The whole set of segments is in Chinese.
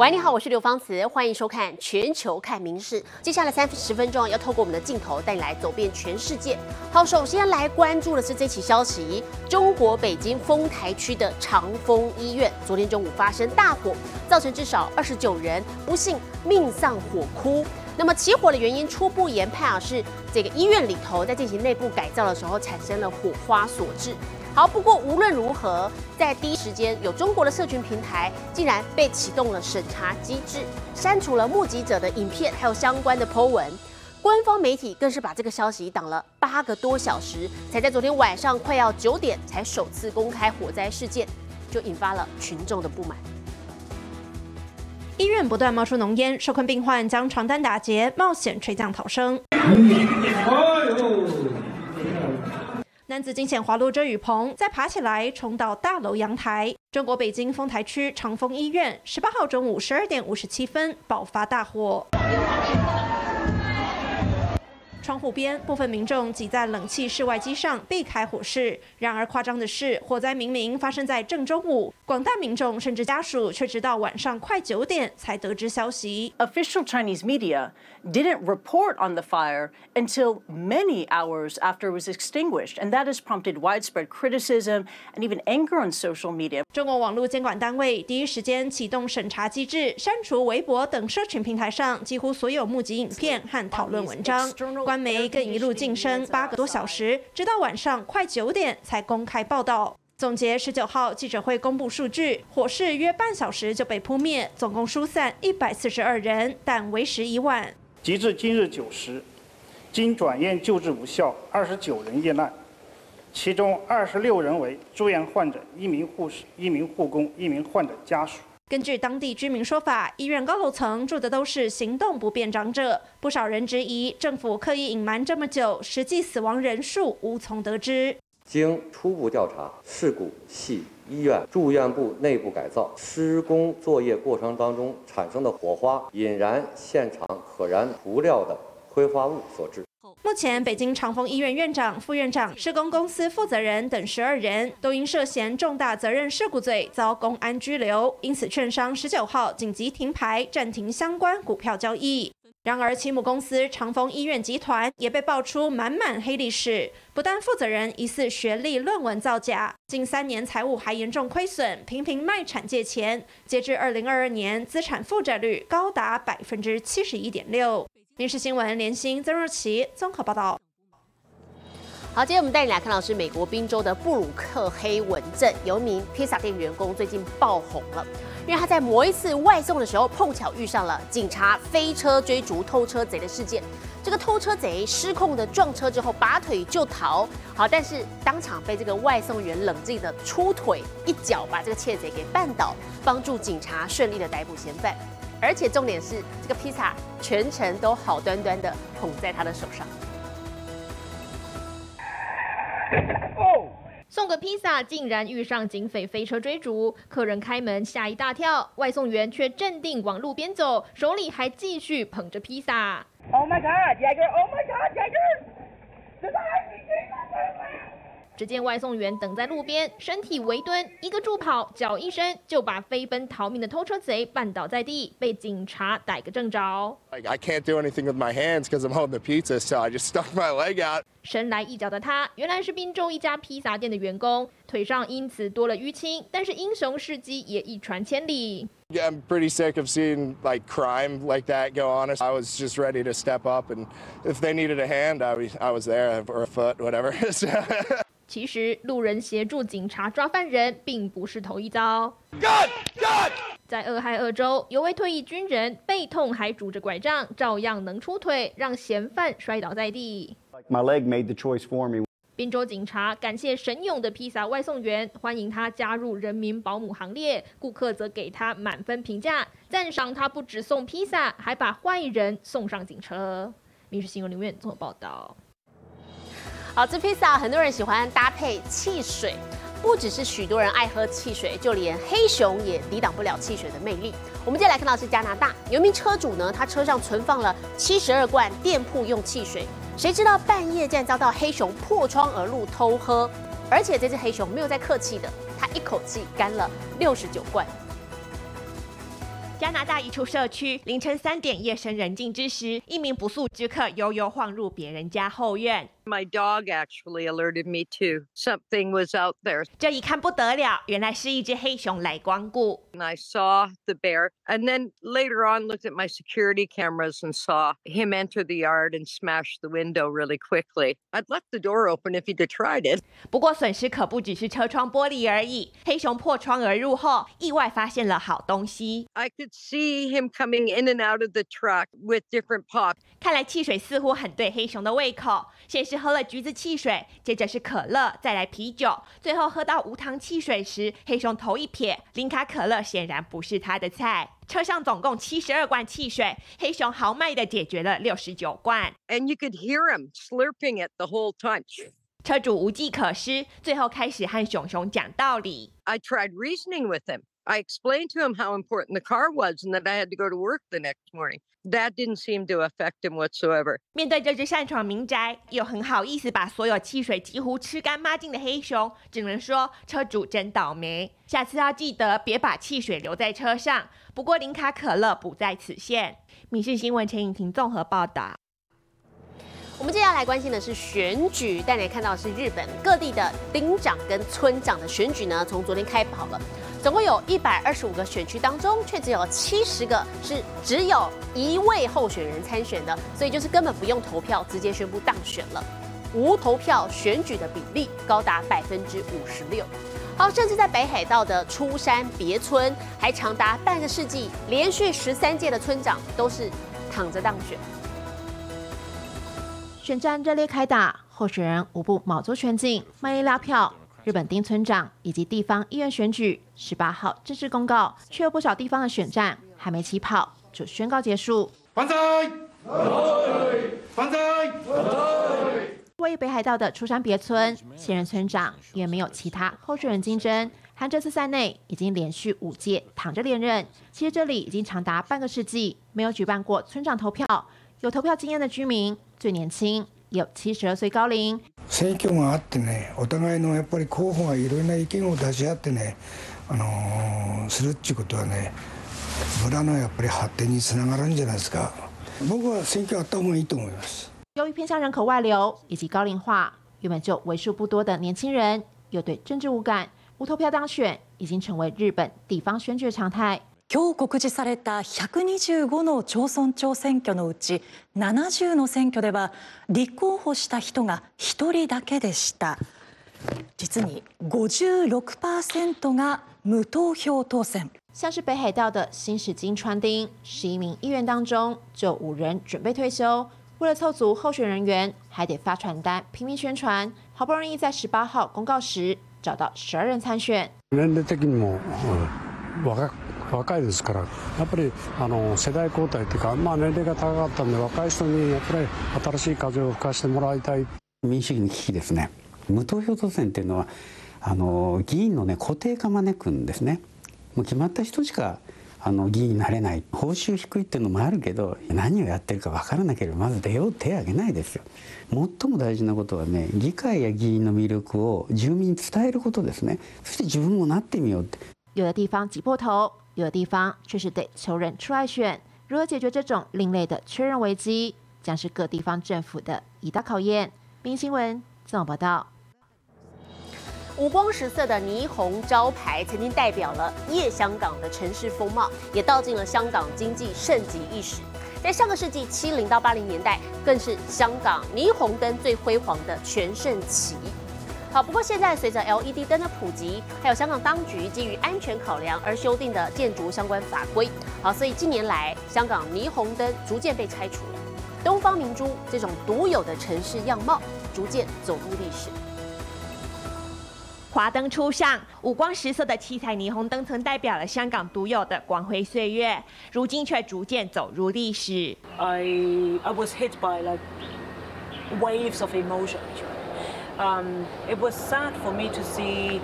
喂，你好，我是刘芳慈，欢迎收看《全球看名事》。接下来三十分钟要透过我们的镜头带你来走遍全世界。好，首先来关注的是这起消息：中国北京丰台区的长丰医院昨天中午发生大火，造成至少二十九人不幸命丧火窟。那么起火的原因初步研判啊，是这个医院里头在进行内部改造的时候产生了火花所致。好，不过无论如何，在第一时间，有中国的社群平台竟然被启动了审查机制，删除了目击者的影片，还有相关的 Po 文。官方媒体更是把这个消息挡了八个多小时，才在昨天晚上快要九点才首次公开火灾事件，就引发了群众的不满。医院不断冒出浓烟，受困病患将床单打结，冒险垂降逃生。男子惊险滑落遮雨棚，再爬起来冲到大楼阳台。中国北京丰台区长丰医院十八号中午十二点五十七分爆发大火。窗户边，部分民众挤在冷气室外机上避开火势。然而，夸张的是，火灾明明发生在正中午，广大民众甚至家属却直到晚上快九点才得知消息。Official Chinese media didn't report on the fire until many hours after it was extinguished, and that has prompted widespread criticism and even anger on social media. 中国网络监管单位第一时间启动审查机制，删除微博等社群平台上几乎所有目击影片和讨论文章。官媒更一路晋升八个多小时，直到晚上快九点才公开报道。总结十九号记者会公布数据，火势约半小时就被扑灭，总共疏散一百四十二人，但为时已晚。截至今日九时，经转院救治无效，二十九人遇难，其中二十六人为住院患者、一名护士、一名护工、一名患者家属。根据当地居民说法，医院高楼层住的都是行动不便长者。不少人质疑政府刻意隐瞒这么久，实际死亡人数无从得知。经初步调查，事故系医院住院部内部改造施工作业过程当中产生的火花引燃现场可燃涂料的挥发物所致。目前，北京长丰医院院长、副院长、施工公司负责人等十二人都因涉嫌重大责任事故罪遭公安拘留，因此券商十九号紧急停牌，暂停相关股票交易。然而，其母公司长丰医院集团也被爆出满满黑历史，不但负责人疑似学历论文造假，近三年财务还严重亏损，频频卖产借钱。截至二零二二年，资产负债率高达百分之七十一点六。民事新闻连新曾若琪综合报道。好，今天我们带你来看到是美国宾州的布鲁克黑文镇，有名披萨店员工最近爆红了，因为他在某一次外送的时候碰巧遇上了警察飞车追逐偷车贼的事件。这个偷车贼失控的撞车之后拔腿就逃，好，但是当场被这个外送员冷静的出腿一脚把这个窃贼给绊倒，帮助警察顺利的逮捕嫌犯。而且重点是，这个披萨全程都好端端的捧在他的手上。送个披萨竟然遇上警匪飞车追逐，客人开门吓一大跳，外送员却镇定往路边走，手里还继续捧着披萨。Oh my god, Jagger! Oh my god, Jagger! 只见外送员等在路边，身体微蹲，一个助跑，脚一伸就把飞奔逃命的偷车贼绊倒在地，被警察逮个正着。Like I can't do anything with my hands because I'm holding the pizza, so I just stuck my leg out. 神来一脚的他，原来是滨州一家披萨店的员工，腿上因此多了淤青，但是英雄事迹也一传千里。Yeah, I'm pretty sick of seeing like crime like that go on. I was just ready to step up, and if they needed a hand, I was I was there or a foot, whatever. 其实路人协助警察抓犯人，并不是头一遭。在俄亥俄州，有位退役军人背痛还拄着拐杖，照样能出腿，让嫌犯摔倒在地。My leg made the choice for me. 滨州警察感谢神勇的披萨外送员，欢迎他加入人民保姆行列。顾客则给他满分评价，赞赏他不只送披萨，还把坏人送上警车。民事新闻留言综合报道。好吃披萨，很多人喜欢搭配汽水，不只是许多人爱喝汽水，就连黑熊也抵挡不了汽水的魅力。我们接下来看到是加拿大，有一名车主呢，他车上存放了七十二罐店铺用汽水，谁知道半夜竟然遭到黑熊破窗而入偷喝，而且这只黑熊没有再客气的，它一口气干了六十九罐。加拿大一处社区凌晨三点，夜深人静之时，一名不速之客悠悠晃入别人家后院。My dog actually alerted me too. Something was out there. 这一看不得了，原来是一只黑熊来光顾。And I saw the bear, and then later on looked at my security cameras and saw him enter the yard and smash the window really quickly. I'd left the door open if he'd tried it. 不过损失可不只是车窗玻璃而已。黑熊破窗而入后，意外发现了好东西。I could see him coming in and out of the truck with different pops. 看来汽水似乎很对黑熊的胃口。先是 喝了橘子汽水，接着是可乐，再来啤酒，最后喝到无糖汽水时，黑熊头一撇，零卡可乐显然不是他的菜。车上总共七十二罐汽水，黑熊豪迈的解决了六十九罐。And you could hear him slurping it the whole time. 车主无计可施，最后开始和熊熊讲道理。I tried reasoning with him. I explained to him how important the car was and that I had to go to work the next morning. That didn't seem to affect him whatsoever. 面对这只擅闯民宅又很好意思把所有汽水几乎吃干抹净的黑熊，只能说车主真倒霉。下次要记得别把汽水留在车上。不过零卡可乐不在此限。民事新闻陈颖婷综合报道。我们接下来关心的是选举，带你看到的是日本各地的町长跟村长的选举呢，从昨天开跑了，总共有一百二十五个选区当中，却只有七十个是只有一位候选人参选的，所以就是根本不用投票，直接宣布当选了。无投票选举的比例高达百分之五十六，好，甚至在北海道的出山别村，还长达半个世纪，连续十三届的村长都是躺着当选。选战热烈开打，候选人无不卯足全劲，卖力拉票。日本町村长以及地方议员选举，十八号正式公告，却有不少地方的选战还没起跑就宣告结束。万岁！万岁！位于北海道的出山别村，现任村长因为没有其他候选人竞争，和这次赛内已经连续五届躺着连任。其实这里已经长达半个世纪没有举办过村长投票。有投票经验的居民，最年轻有七十二岁高龄。選挙があってね、お互いのやっぱり候補がいろいろな意見を出し合ってね、あのするっていうことはね、村のやっぱり発展につながるんじゃないですか。僕は選挙あった方がいいと思います。由于偏向人口外流以及高龄化，原本就为数不多的年轻人又对政治无感，无投票当选已经成为日本地方选举的常态。 今日告示された125の町村長選挙のうち70の選挙では立候補した人が1人だけでした。実に56%が無投票当選。像是北海道的新史金川町。十一名议员当中就五人准备退休。为了凑足候选人员还得发传单拼命宣传。好不容易在十八号公告时找到十二人参选若いですからやっぱりあの世代交代というか、まあ、年齢が高かったんで若い人にやっぱり新しい風を吹かしてもらいたい。民主主義の危機ですね。無投票当選っていうのはあの議員の、ね、固定化招くんですね。もう決まった人しかあの議員になれない。報酬低いっていうのもあるけど何をやってるか分からなければまず出よう手挙げないですよ。最も大事なことはね議会や議員の魅力を住民に伝えることですね。そして自分もなってみようって。有的地方挤破头有的地方却是得求人出来选，如何解决这种另类的确认危机，将是各地方政府的一大考验。明新闻综合报道。五光十色的霓虹招牌曾经代表了夜香港的城市风貌，也道尽了香港经济盛极一时。在上个世纪七零到八零年代，更是香港霓虹灯最辉煌的全盛期。好，不过现在随着 LED 灯的普及，还有香港当局基于安全考量而修订的建筑相关法规，好，所以近年来香港霓虹灯逐渐被拆除了。东方明珠这种独有的城市样貌，逐渐走入历史。华灯初上，五光十色的七彩霓虹灯曾代表了香港独有的光辉岁月，如今却逐渐走入历史。I I was hit by like waves of emotion. Um, it was sad for me to see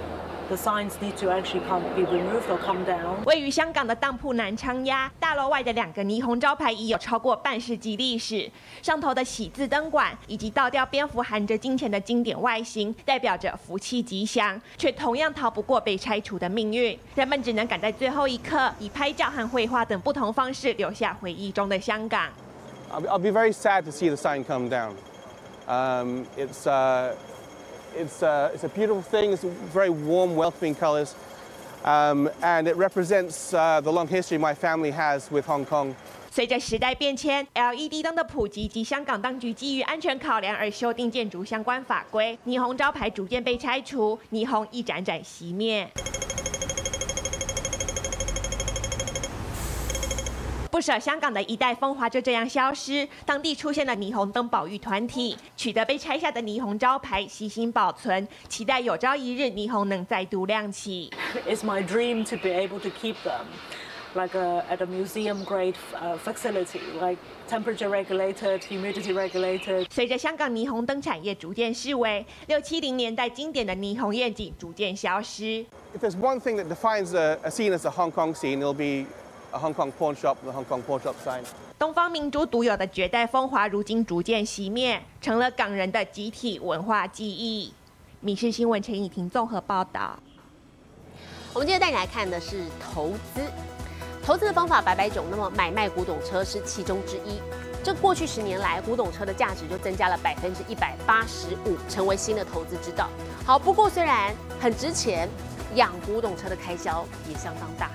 the signs need to actually come be removed or come down. 位于香港的当铺南昌鸭大楼外的两个霓虹招牌已有超过半世纪历史，上头的喜字灯管以及倒吊蝙蝠含着金钱的经典外形，代表着福气吉祥，却同样逃不过被拆除的命运。人们只能赶在最后一刻，以拍照和绘画等不同方式留下回忆中的香港。I'll be, very sad to see the sign come down. Um, it's, uh, it's, a, it's a beautiful thing. It's very warm, welcoming colors. Um, and it represents uh, the long history my family has with Hong Kong. 随着时代变迁，LED 灯的普及及香港当局基于安全考量而修订建筑相关法规，霓虹招牌逐渐被拆除，霓虹一盏盏熄灭。不少香港的一代风华就这样消失，当地出现了霓虹灯保育团体，取得被拆下的霓虹招牌，悉心保存，期待有朝一日霓虹能再度亮起。It's my dream to be able to keep them. Like a, at a museum grade uh, facility, like temperature regulated, humidity regulated. 随着香港霓虹灯产业逐渐式微，六七零年代经典的霓虹夜景逐渐消失。If there's one thing that defines a, a scene as a Hong Kong scene, it'll be a Hong Kong pawn shop, the Hong Kong pawn shop sign. 东方明珠独有的绝代风华，如今逐渐熄灭，成了港人的集体文化记忆。米氏新闻陈以婷综合报道。我们今天带你来看的是投资，投资的方法百百种，那么买卖古董车是其中之一。这过去十年来，古董车的价值就增加了百分之一百八十五，成为新的投资之道。好，不过虽然很值钱，养古董车的开销也相当大。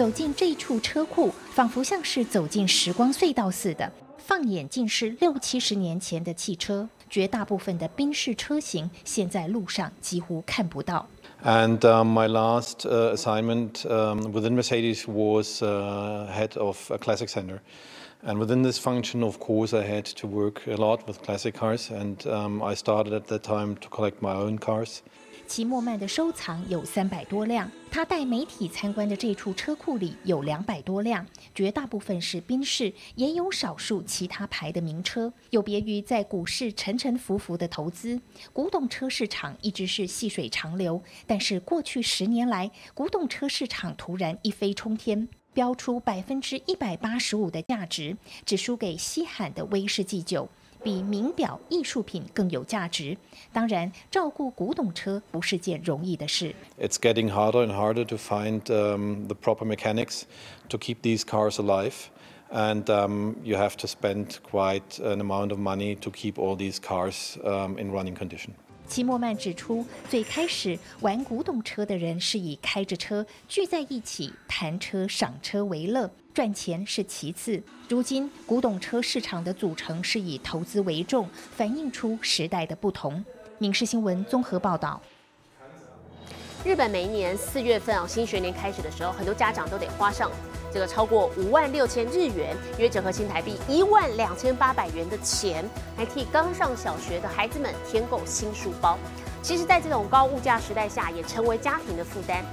走进这处车库，仿佛像是走进时光隧道似的。放眼尽是六七十年前的汽车，绝大部分的宾士车型现在路上几乎看不到。And um, my last uh, assignment um, within Mercedes was uh, head of a classic center. And within this function, of course, I had to work a lot with classic cars. And um, I started at that time to collect my own cars. 齐默曼的收藏有三百多辆，他带媒体参观的这处车库里有两百多辆，绝大部分是宾士，也有少数其他牌的名车。有别于在股市沉沉浮浮的投资，古董车市场一直是细水长流。但是过去十年来，古董车市场突然一飞冲天。标出百分之一百八十五的价值，只输给稀罕的威士忌酒。比名表艺术品更有价值。当然，照顾古董车不是件容易的事。 It's getting harder and harder to find um, the proper mechanics to keep these cars alive. And um, you have to spend quite an amount of money to keep all these cars um, in running condition. 齐默曼指出，最开始玩古董车的人是以开着车聚在一起谈车、赏车为乐，赚钱是其次。如今，古董车市场的组成是以投资为重，反映出时代的不同。民事新闻综合报道。日本每一年四月份啊，新学年开始的时候，很多家长都得花上这个超过五万六千日元，约折合新台币一万两千八百元的钱，来替刚上小学的孩子们添购新书包。其实，在这种高物价时代下，也成为家庭的负担。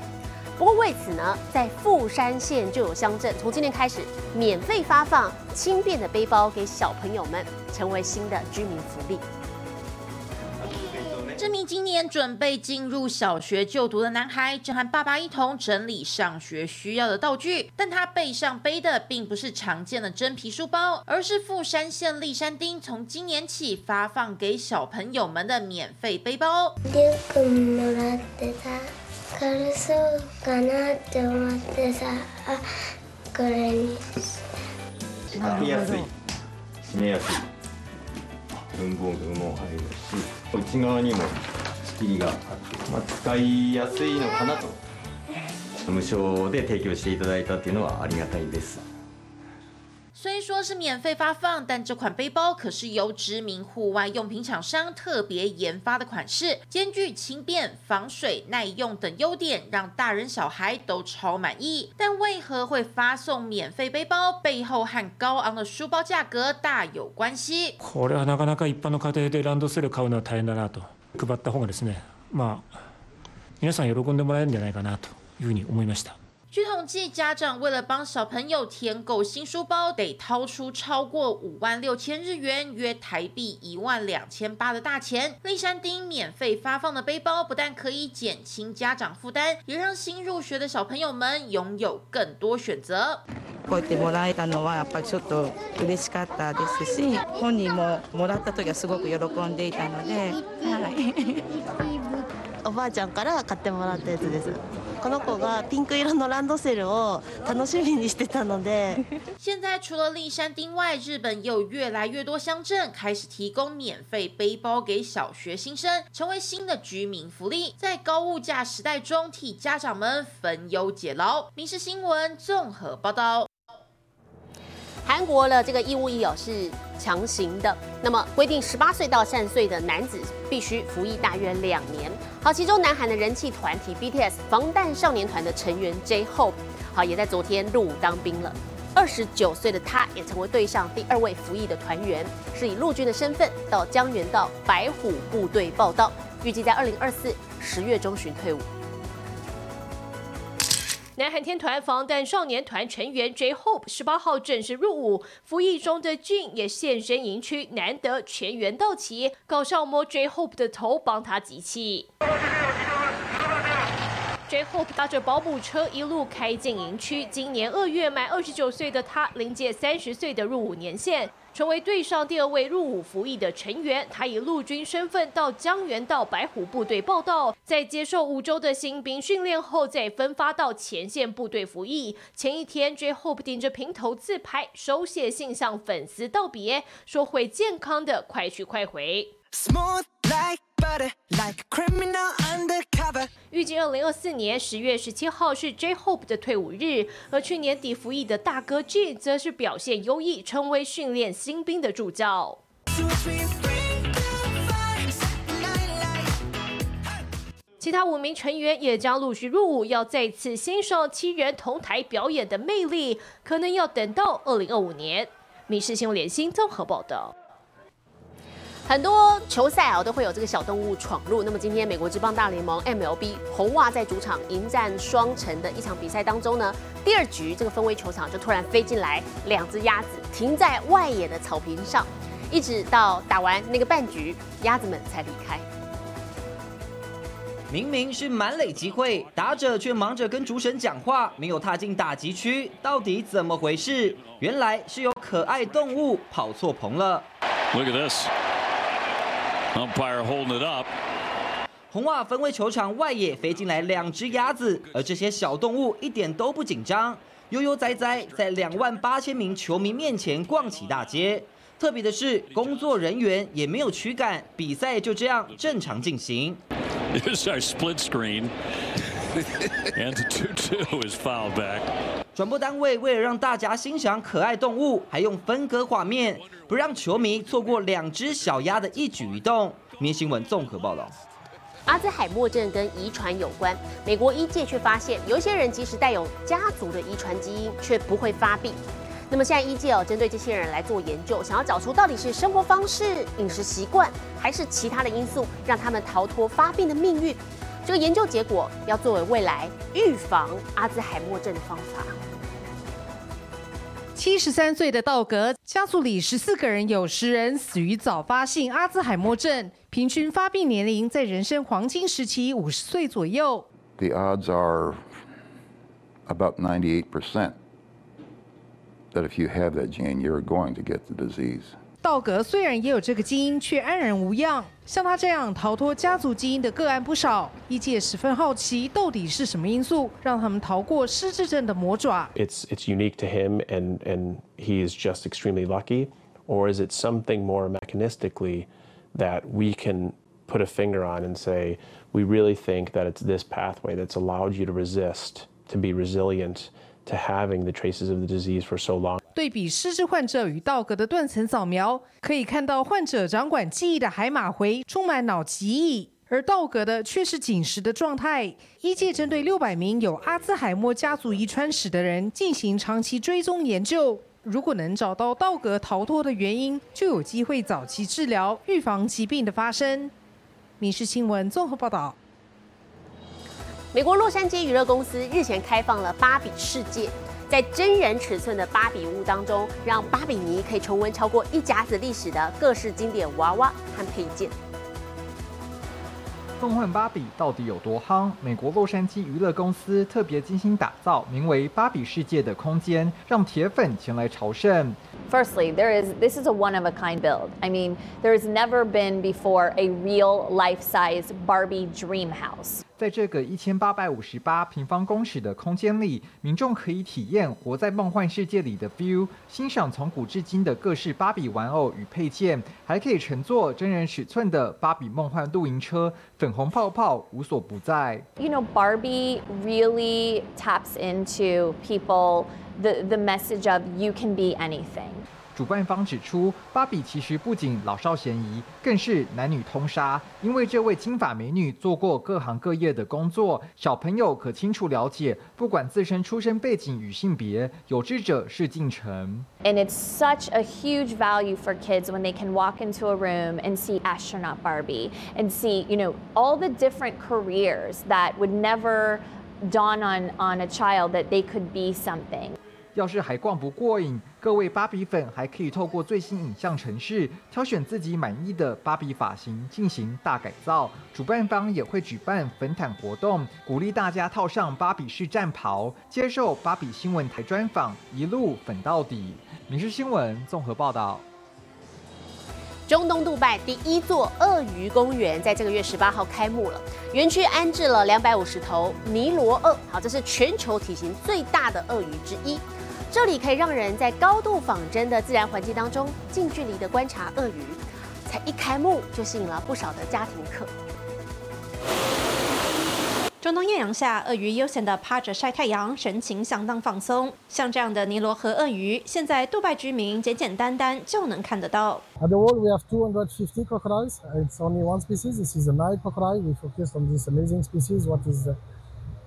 不过为此呢，在富山县就有乡镇从今年开始免费发放轻便的背包给小朋友们，成为新的居民福利。这名今年准备进入小学就读的男孩，正和爸爸一同整理上学需要的道具，但他背上背的并不是常见的真皮书包，而是富山县立山町从今年起发放给小朋友们的免费背包。リュックもらってさ軽そうかなって思ってさあこれに開けやすい閉めやすい文房具も入るし 内側にも仕切りがあって、まあ、使いやすいのかなと。無償で提供していただいたっていうのはありがたいです。虽说是免费发放，但这款背包可是由知名户外用品厂商特别研发的款式，兼具轻便、防水、耐用等优点，让大人小孩都超满意。但为何会发送免费背包？背后和高昂的书包价格大有关系。これはなかなか一般の家庭でランドセル買うのは大変だなと配った方がですねまあ皆さん喜んでもらえるんじゃないかなというふうに思いました。 据统计，家长为了帮小朋友填购新书包，得掏出超过五万六千日元，约台币一万两千八的大钱。立山町免费发放的背包，不但可以减轻家长负担，也让新入学的小朋友们拥有更多选择。こうやってもらえたのはやっぱりちょっと嬉しかったですし本人ももらった時はすごく喜んでいたので、はい、おばあちゃんから買ってもらったやつです この子がピンク色のランドセルを楽しみにしてたので现在除了立山町外，日本也有越来越多乡镇开始提供免费背包给小学新生，成为新的居民福利，在高物价时代中替家长们分忧解劳。民事新闻综合报道。 韩国的这个义务役哦是强行的，那么规定十八岁到三十岁的男子必须服役大约两年。好，其中南韩的人气团体 BTS 防弹少年团的成员 J-Hope，好也在昨天入伍当兵了。二十九岁的他，也成为队上第二位服役的团员，是以陆军的身份到江原道白虎部队报道，预计在二零二四十月中旬退伍。南韩天团防弹少年团成员 J-Hope 十八号正式入伍，服役中的俊也现身营区，难得全员到齐，搞笑摸 J-Hope 的头，帮他集气。J-Hope 搭着保姆车一路开进营区，今年二月满二十九岁的他，临届三十岁的入伍年限。成为队上第二位入伍服役的成员，他以陆军身份到江原道白虎部队报道，在接受五周的新兵训练后，再分发到前线部队服役。前一天，J-Hope 顶着平头自拍，手写信向粉丝道别，说会健康的快去快回。预计二零二四年十月十七号是 J-Hope 的退伍日，而去年底服役的大哥 G 则是表现优异，成为训练新兵的助教。其他五名成员也将陆续入伍，要再次欣赏七人同台表演的魅力，可能要等到二零二五年。《民事新闻联新综合报道。很多球赛啊都会有这个小动物闯入。那么今天美国职棒大联盟 MLB 红袜在主场迎战双城的一场比赛当中呢，第二局这个分威球场就突然飞进来两只鸭子，停在外野的草坪上，一直到打完那个半局，鸭子们才离开。明明是满垒机会，打者却忙着跟主审讲话，没有踏进打击区，到底怎么回事？原来是有可爱动物跑错棚了。Look at this. Umpire holding it up。红袜分为球场外野飞进来两只鸭子，而这些小动物一点都不紧张，悠悠哉哉在两万八千名球迷面前逛起大街。特别的是，工作人员也没有驱赶，比赛就这样正常进行。Here's our split screen, and the two-two is fouled back. 转播单位为了让大家欣赏可爱动物，还用分割画面，不让球迷错过两只小鸭的一举一动。明新闻综合报道。阿兹海默症跟遗传有关，美国医界却发现，有一些人即使带有家族的遗传基因，却不会发病。那么现在医界哦，针对这些人来做研究，想要找出到底是生活方式、饮食习惯，还是其他的因素，让他们逃脱发病的命运。这个研究结果要作为未来预防阿兹海默症的方法。七十三岁的道格家族里十四个人，有十人死于早发性阿兹海默症，平均发病年龄在人生黄金时期五十岁左右。The odds are about ninety eight percent. that if you have that gene, you're going to get the disease. 道格虽然也有这个基因，却安然无恙。像他这样逃脱家族基因的个案不少，医界十分好奇，到底是什么因素让他们逃过失智症的魔爪？It's it's unique to him, and and he is just extremely lucky, or is it something more mechanistically that we can put a finger on and say we really think that it's this pathway that's allowed you to resist, to be resilient? To having the traces of the disease for so long. 对比失智患者与道格的断层扫描，可以看到患者掌管记忆的海马回充满脑记忆，而道格的却是紧实的状态。医界针对六百名有阿兹海默家族遗传史的人进行长期追踪研究，如果能找到道格逃脱的原因，就有机会早期治疗，预防疾病的发生。民事新闻综合报道。美国洛杉矶娱乐公司日前开放了芭比世界，在真人尺寸的芭比屋当中，让芭比迷可以重温超过一甲子历史的各式经典娃娃和配件。梦幻芭比到底有多夯？美国洛杉矶娱乐公司特别精心打造名为“芭比世界”的空间，让铁粉前来朝圣。Firstly, there is this is a one of a kind build. I mean, there has never been before a real life-size Barbie dream house. 在这个一千八百五十八平方公尺的空间里，民众可以体验活在梦幻世界里的 view，欣赏从古至今的各式芭比玩偶与配件，还可以乘坐真人尺寸的芭比梦幻露营车，粉红泡泡无所不在。You know, Barbie really taps into people the the message of you can be anything. 主办方指出，芭比其实不仅老少咸宜，更是男女通杀。因为这位金发美女做过各行各业的工作，小朋友可清楚了解，不管自身出身背景与性别，有志者事竟成。And it's such a huge value for kids when they can walk into a room and see astronaut Barbie and see, you know, all the different careers that would never dawn on on a child that they could be something. 要是还逛不过瘾，各位芭比粉还可以透过最新影像程式挑选自己满意的芭比发型进行大改造。主办方也会举办粉毯活动，鼓励大家套上芭比式战袍，接受芭比新闻台专访，一路粉到底。民事新闻综合报道。中东杜拜第一座鳄鱼公园在这个月十八号开幕了，园区安置了两百五十头尼罗鳄，好，这是全球体型最大的鳄鱼之一。这里可以让人在高度仿真的自然环境当中，近距离的观察鳄鱼。才一开幕就吸引了不少的家庭客。中东艳阳下，鳄鱼悠闲地趴着晒太阳，神情相当放松。像这样的尼罗河鳄鱼，现在杜拜居民简简单单就能看得到。At the world, we have 250 crocodiles. It's only one species. This is a Nile crocodile. We focus on this amazing species. What is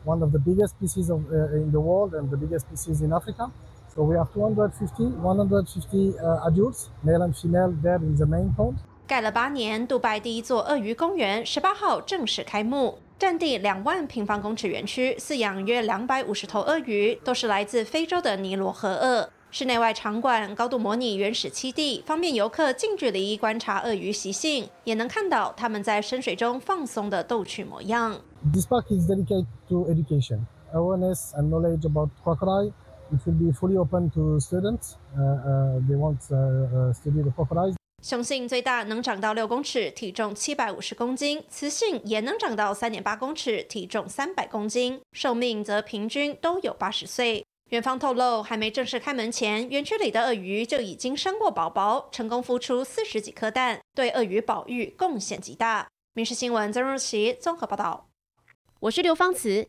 one of the biggest species of, uh, in the world and the biggest species in Africa. So we have 250, 150 uh, adults, male and female, there in the main pond. 盖了八年，杜拜第一座鳄鱼公园十八号正式开幕，占地两万平方公尺园区，饲养约两百五十头鳄鱼，都是来自非洲的尼罗河鳄。室内外场馆高度模拟原始栖地，方便游客近距离观察鳄鱼习性，也能看到它们在深水中放松的逗趣模样。This park is dedicated to education, awareness and knowledge about crocodile. It will be fully open to students. Uh, uh, they want uh, uh, study the crocodiles. 雄性最大能长到六公尺，体重七百五十公斤；雌性也能长到三点八公尺，体重三百公斤，寿命则平均都有八十岁。园方透露，还没正式开门前，园区里的鳄鱼就已经生过宝宝，成功孵出四十几颗蛋，对鳄鱼保育贡献极大。民事新闻曾若琪综合报道。我是刘芳慈，